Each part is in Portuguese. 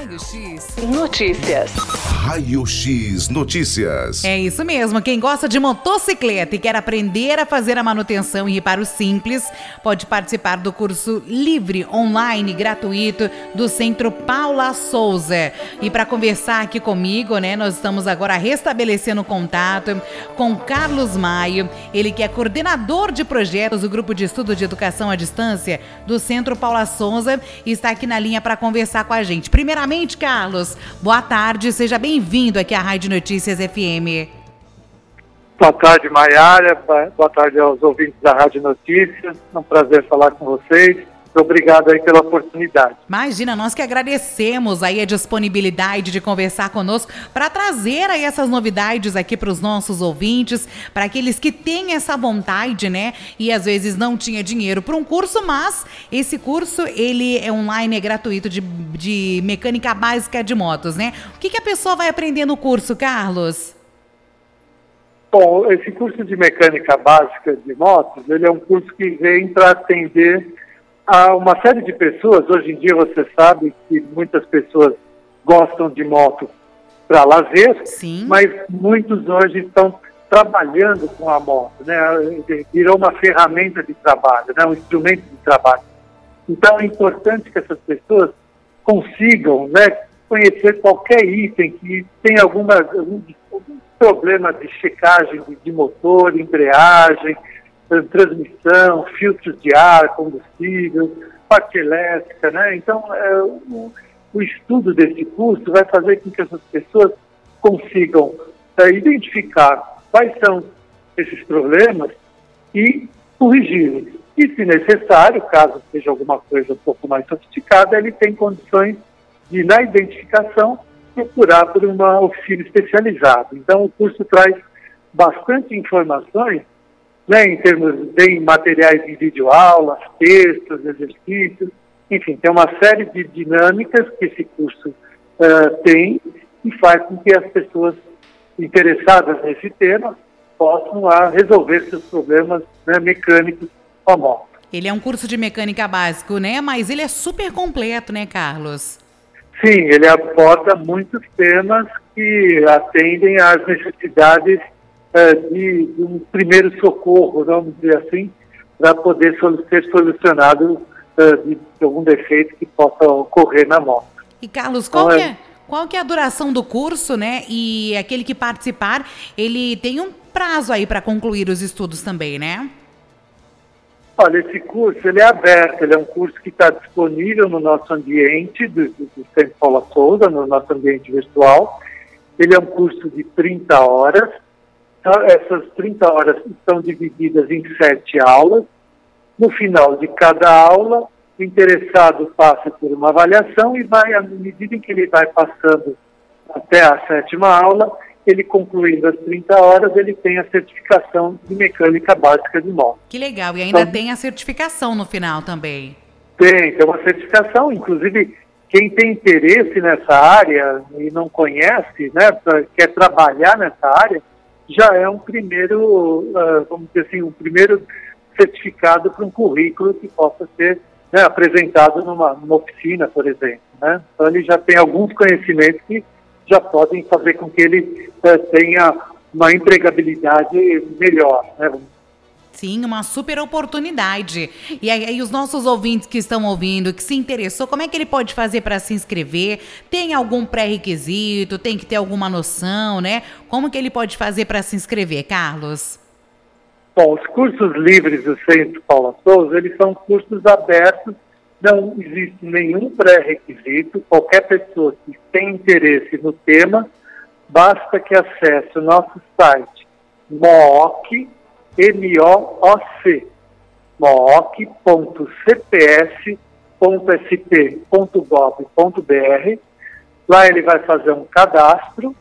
Raio X Notícias. Raio X Notícias. É isso mesmo. Quem gosta de motocicleta e quer aprender a fazer a manutenção e reparo simples, pode participar do curso livre, online, gratuito do Centro Paula Souza. E para conversar aqui comigo, né, nós estamos agora restabelecendo contato com Carlos Maio, ele que é coordenador de projetos do grupo de estudo de educação à distância do Centro Paula Souza e está aqui na linha para conversar com a gente. Primeiramente, Carlos, boa tarde, seja bem-vindo aqui à Rádio Notícias FM. Boa tarde, Maiara. Boa tarde aos ouvintes da Rádio Notícias. É um prazer falar com vocês. Obrigado aí pela oportunidade. Imagina, nós que agradecemos aí a disponibilidade de conversar conosco para trazer aí essas novidades aqui para os nossos ouvintes, para aqueles que têm essa vontade, né? E às vezes não tinha dinheiro para um curso, mas esse curso ele é online, é gratuito de, de mecânica básica de motos, né? O que, que a pessoa vai aprender no curso, Carlos? Bom, esse curso de mecânica básica de motos, ele é um curso que vem para atender há uma série de pessoas, hoje em dia você sabe que muitas pessoas gostam de moto para lazer, Sim. mas muitos hoje estão trabalhando com a moto, né? Virou uma ferramenta de trabalho, né? um instrumento de trabalho. Então é importante que essas pessoas consigam né, conhecer qualquer item que tem alguma, algum, algum problema de checagem de, de motor, embreagem, transmissão, filtros de ar, combustível, parte elétrica, né? Então, é, o, o, estudo desse curso vai fazer com que essas pessoas consigam é, identificar quais são esses problemas e corrigi-los. E, se necessário, caso seja alguma coisa um pouco mais sofisticada, ele tem condições de, na identificação, procurar por uma oficina especializada. Então, o curso traz bastante informações né, em termos de materiais de videoaulas, textos, exercícios, enfim, tem uma série de dinâmicas que esse curso uh, tem e faz com que as pessoas interessadas nesse tema possam resolver seus problemas né, mecânicos com a moto. Ele é um curso de mecânica básico, né? Mas ele é super completo, né, Carlos? Sim, ele aborda muitos temas que atendem às necessidades é, de, de, um primeiro socorro, vamos dizer assim, para poder ser solucionado é, de, de, algum defeito que possa ocorrer na moto. E Carlos, qual então, é, é, qual que é a duração do curso, né? E aquele que participar, ele tem um prazo aí para concluir os estudos também, né? Olha, esse curso ele é aberto, ele é um curso que está disponível no nosso ambiente do, do, Centro Paula Souza, no nosso ambiente virtual. Ele é um curso de 30 horas, essas 30 horas estão divididas em sete aulas. No final de cada aula, o interessado passa por uma avaliação e vai, à medida em que ele vai passando até a sétima aula, ele concluindo as 30 horas, ele tem a certificação de mecânica básica de moto. Que legal, e ainda então, tem a certificação no final também. Tem, tem uma certificação, inclusive quem tem interesse nessa área e não conhece, né, quer trabalhar nessa área, já é um primeiro, uh, vamos dizer assim, um primeiro certificado para um currículo que possa ser né, apresentado numa, numa, oficina, por exemplo. Né? Então ele já tem alguns conhecimentos que já podem fazer com que ele uh, tenha uma empregabilidade melhor, né? Sim, uma super oportunidade. E aí, os nossos ouvintes que estão ouvindo, que se interessou, como é que ele pode fazer para se inscrever? Tem algum pré-requisito? Tem que ter alguma noção, né? Como que ele pode fazer para se inscrever, Carlos? Bom, os cursos livres do Centro Paula Souza, eles são cursos abertos, não existe nenhum pré-requisito. Qualquer pessoa que tem interesse no tema, basta que acesse o nosso site mooc M-O-O-C, mooc.cps.sp.gov.br. Lá ele vai fazer um cadastro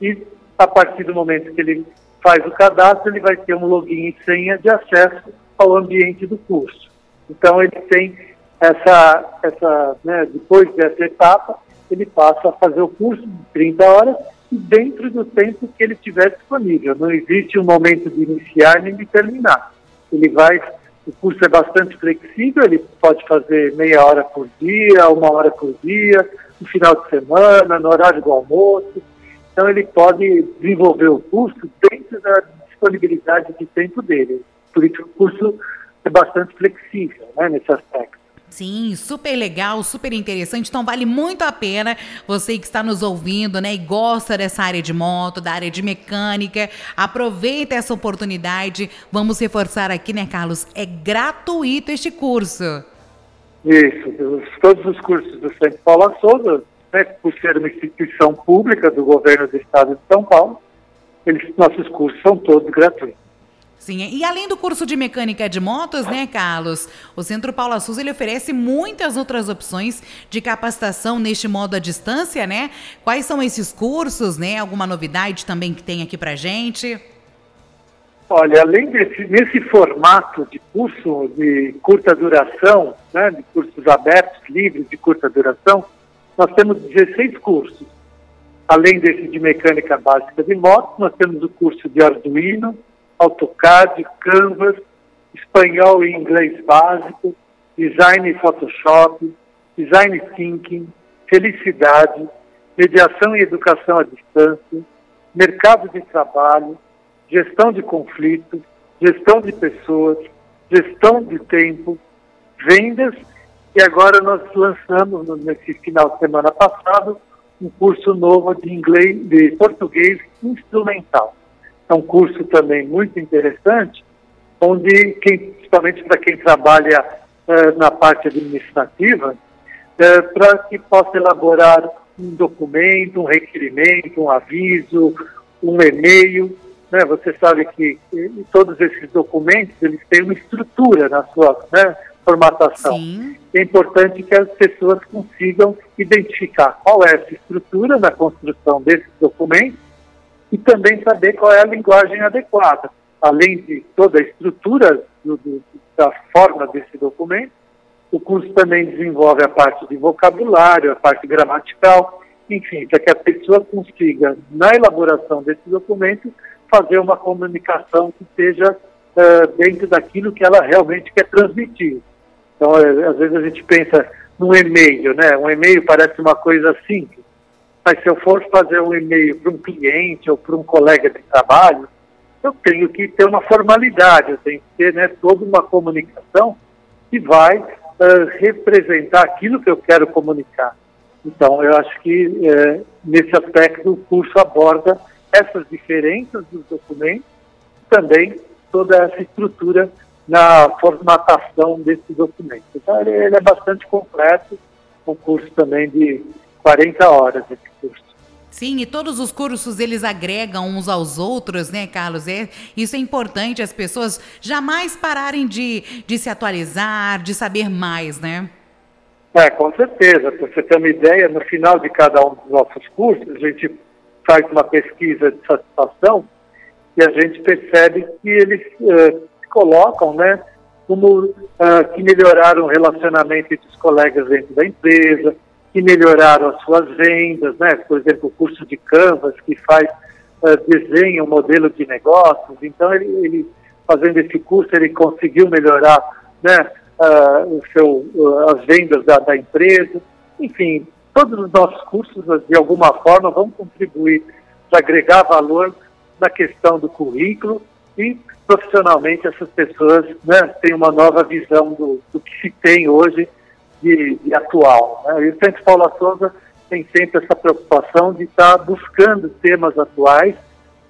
e a partir do momento que ele faz o cadastro, ele vai ter um login e senha de acesso ao ambiente do curso. Então ele tem essa, essa né, depois dessa etapa, ele passa a fazer o curso de 30 horas dentro do tempo que ele tiver disponível. Não existe um momento de iniciar nem de terminar. Ele vai, o curso é bastante flexível, ele pode fazer meia hora por dia, uma hora por dia, no final de semana, no horário do almoço. Então, ele pode desenvolver o curso dentro da disponibilidade de tempo dele. Por isso, o curso é bastante flexível né, nesse aspecto. Sim, super legal, super interessante. Então vale muito a pena você que está nos ouvindo, né, e gosta dessa área de moto, da área de mecânica, aproveita essa oportunidade. Vamos reforçar aqui, né, Carlos? É gratuito este curso. Isso, todos os cursos do Centro Paula Souza, né, por ser uma instituição pública do governo do estado de São Paulo, eles, nossos cursos são todos gratuitos. Sim, e além do curso de mecânica de motos, né, Carlos? O Centro Paula Souza ele oferece muitas outras opções de capacitação neste modo à distância, né? Quais são esses cursos, né? Alguma novidade também que tem aqui pra gente? Olha, além desse nesse formato de curso de curta duração, né, de cursos abertos, livres de curta duração, nós temos 16 cursos. Além desse de mecânica básica de motos, nós temos o curso de Arduino, AutoCAD, Canvas, espanhol e inglês básico, design e Photoshop, design thinking, felicidade, mediação e educação à distância, mercado de trabalho, gestão de conflitos, gestão de pessoas, gestão de tempo, vendas e agora nós lançamos nesse final de semana passado um curso novo de inglês, de português instrumental. É um curso também muito interessante, onde, quem, principalmente para quem trabalha uh, na parte administrativa, uh, para que possa elaborar um documento, um requerimento, um aviso, um e-mail. Né? Você sabe que todos esses documentos eles têm uma estrutura na sua né, formatação. Sim. É importante que as pessoas consigam identificar qual é essa estrutura na construção desses documentos e também saber qual é a linguagem adequada, além de toda a estrutura do, do, da forma desse documento. O curso também desenvolve a parte de vocabulário, a parte gramatical, enfim, para que a pessoa consiga, na elaboração desse documento, fazer uma comunicação que seja uh, dentro daquilo que ela realmente quer transmitir. Então, é, às vezes a gente pensa num e-mail, né? Um e-mail parece uma coisa simples, mas se eu for fazer um e-mail para um cliente ou para um colega de trabalho, eu tenho que ter uma formalidade, eu tenho que ter né, toda uma comunicação que vai uh, representar aquilo que eu quero comunicar. Então, eu acho que uh, nesse aspecto o curso aborda essas diferenças dos documentos, também toda essa estrutura na formatação desse documento. Então, ele, ele é bastante completo, um curso também de 40 horas esse curso. Sim, e todos os cursos eles agregam uns aos outros, né, Carlos? É, isso é importante, as pessoas jamais pararem de, de se atualizar, de saber mais, né? É, com certeza. Para você ter uma ideia, no final de cada um dos nossos cursos, a gente faz uma pesquisa de satisfação e a gente percebe que eles uh, se colocam, né, como uh, que melhoraram o relacionamento entre os colegas dentro da empresa, que melhoraram as suas vendas, né? Por exemplo, o curso de Canvas que faz uh, desenha um modelo de negócios. Então, ele, ele, fazendo esse curso, ele conseguiu melhorar, né? Uh, o seu, uh, as vendas da, da, empresa. Enfim, todos os nossos cursos, de alguma forma, vão contribuir para agregar valor na questão do currículo e profissionalmente essas pessoas né, têm uma nova visão do, do que se tem hoje de, de atual. Né? E o Centro Paula Souza tem sempre essa preocupação de estar tá buscando temas atuais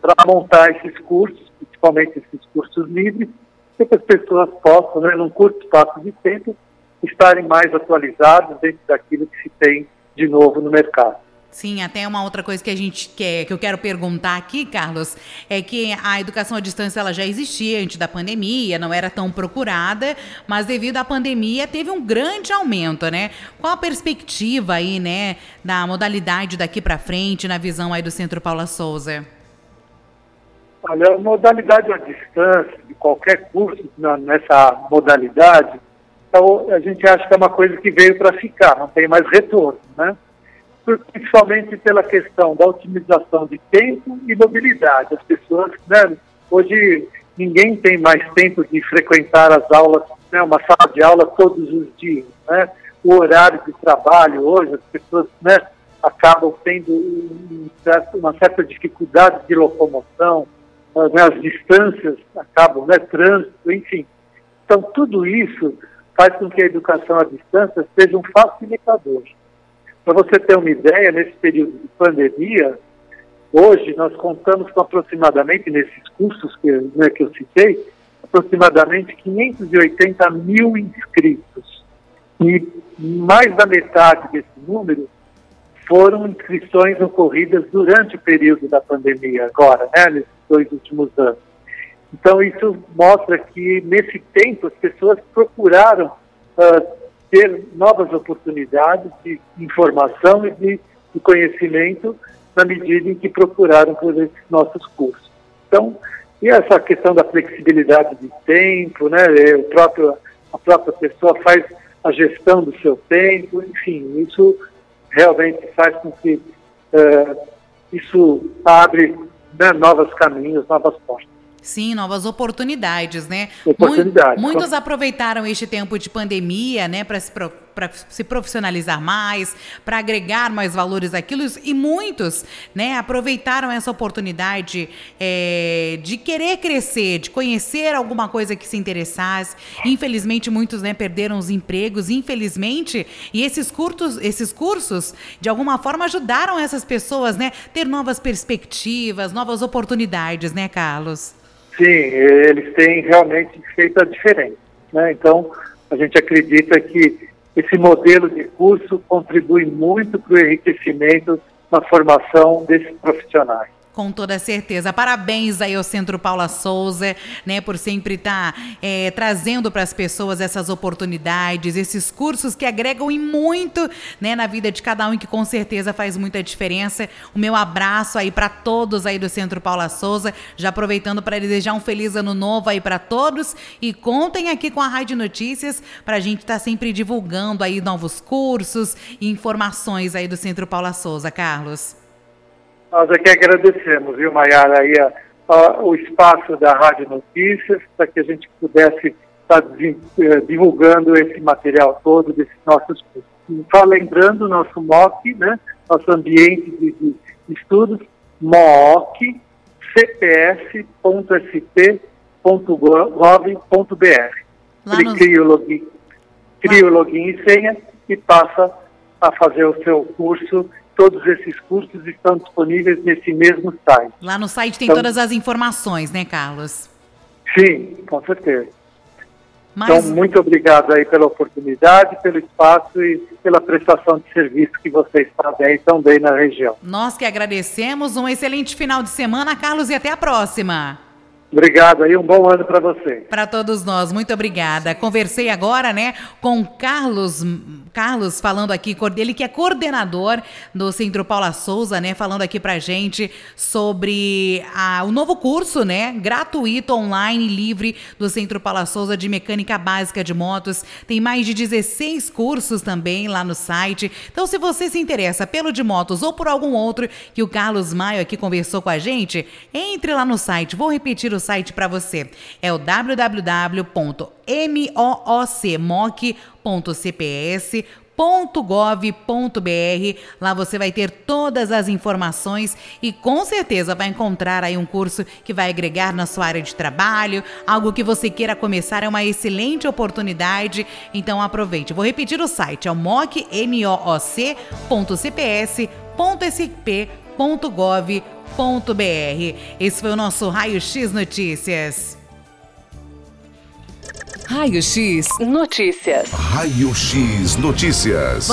para montar esses cursos, principalmente esses cursos livres, para que as pessoas possam, né, num curto espaço de tempo, estarem mais atualizados dentro daquilo que se tem de novo no mercado. Sim, até uma outra coisa que a gente quer, que eu quero perguntar aqui, Carlos, é que a educação à distância ela já existia antes da pandemia, não era tão procurada, mas devido à pandemia teve um grande aumento, né? Qual a perspectiva aí, né, da modalidade daqui para frente, na visão aí do Centro Paula Souza? Olha, a modalidade à distância, de qualquer curso nessa modalidade, então, a gente acha que é uma coisa que veio para ficar, não tem mais retorno, né? Principalmente pela questão da otimização de tempo e mobilidade. As pessoas, né, hoje ninguém tem mais tempo de frequentar as aulas, né, uma sala de aula todos os dias, né? o horário de trabalho hoje, as pessoas né, acabam tendo um certo, uma certa dificuldade de locomoção, né, as distâncias acabam, né, trânsito, enfim. Então, tudo isso faz com que a educação à distância seja um facilitador. Para você ter uma ideia, nesse período de pandemia, hoje nós contamos com aproximadamente, nesses cursos que, né, que eu citei, aproximadamente 580 mil inscritos. E mais da metade desse número foram inscrições ocorridas durante o período da pandemia, agora, né, nesses dois últimos anos. Então, isso mostra que, nesse tempo, as pessoas procuraram uh, ter novas oportunidades de informação e de, de, conhecimento na medida em que procuraram por esses nossos cursos. Então, e essa questão da flexibilidade de tempo, né, é, o próprio, a própria pessoa faz a gestão do seu tempo, enfim, isso realmente faz com que uh, isso abre né, novos caminhos, novas portas. Sim, novas oportunidades, né? Oportunidades. Muitos aproveitaram este tempo de pandemia, né, para se, pro, se profissionalizar mais, para agregar mais valores àquilo, e muitos, né, aproveitaram essa oportunidade é, de querer crescer, de conhecer alguma coisa que se interessasse. Infelizmente, muitos, né, perderam os empregos, infelizmente, e esses cursos, esses cursos, de alguma forma, ajudaram essas pessoas, né, ter novas perspectivas, novas oportunidades, né, Carlos? Sim, eles têm realmente feito a diferença. Né? Então, a gente acredita que esse modelo de curso contribui muito para o enriquecimento na formação desses profissionais. Com toda certeza. Parabéns aí ao Centro Paula Souza, né, por sempre estar tá, é, trazendo para as pessoas essas oportunidades, esses cursos que agregam e muito, né, na vida de cada um e que com certeza faz muita diferença. O meu abraço aí para todos aí do Centro Paula Souza, já aproveitando para desejar um feliz ano novo aí para todos e contem aqui com a Rádio Notícias para a gente estar tá sempre divulgando aí novos cursos e informações aí do Centro Paula Souza, Carlos. Nós aqui agradecemos, viu, Maiara, aí a, a, o espaço da Rádio Notícias para que a gente pudesse estar eh, divulgando esse material todo desses nossos cursos. Só lembrando, nosso MOC, né, nosso ambiente de, de estudos, MOC, cps.sp.gov.br. Ele no... cria o login, cria o login e senha e passa a fazer o seu curso todos esses cursos estão disponíveis nesse mesmo site. Lá no site tem então, todas as informações, né, Carlos? Sim, com certeza. Mas... Então, muito obrigado aí pela oportunidade, pelo espaço e pela prestação de serviço que vocês fazem aí também na região. Nós que agradecemos. Um excelente final de semana, Carlos, e até a próxima. Obrigado aí, um bom ano para você. Para todos nós, muito obrigada. Conversei agora, né, com Carlos, Carlos falando aqui, ele que é coordenador do Centro Paula Souza, né, falando aqui pra gente sobre a, o novo curso, né, gratuito, online, livre do Centro Paula Souza de Mecânica Básica de Motos. Tem mais de 16 cursos também lá no site. Então, se você se interessa pelo de motos ou por algum outro que o Carlos Maio aqui conversou com a gente, entre lá no site. Vou repetir o site para você. É o www.moc.cps.gov.br. Lá você vai ter todas as informações e com certeza vai encontrar aí um curso que vai agregar na sua área de trabalho, algo que você queira começar é uma excelente oportunidade. Então aproveite. Vou repetir o site, é o moc.cps.sp.gov.br esse foi o nosso Raio X Notícias. Raio X Notícias. Raio X Notícias.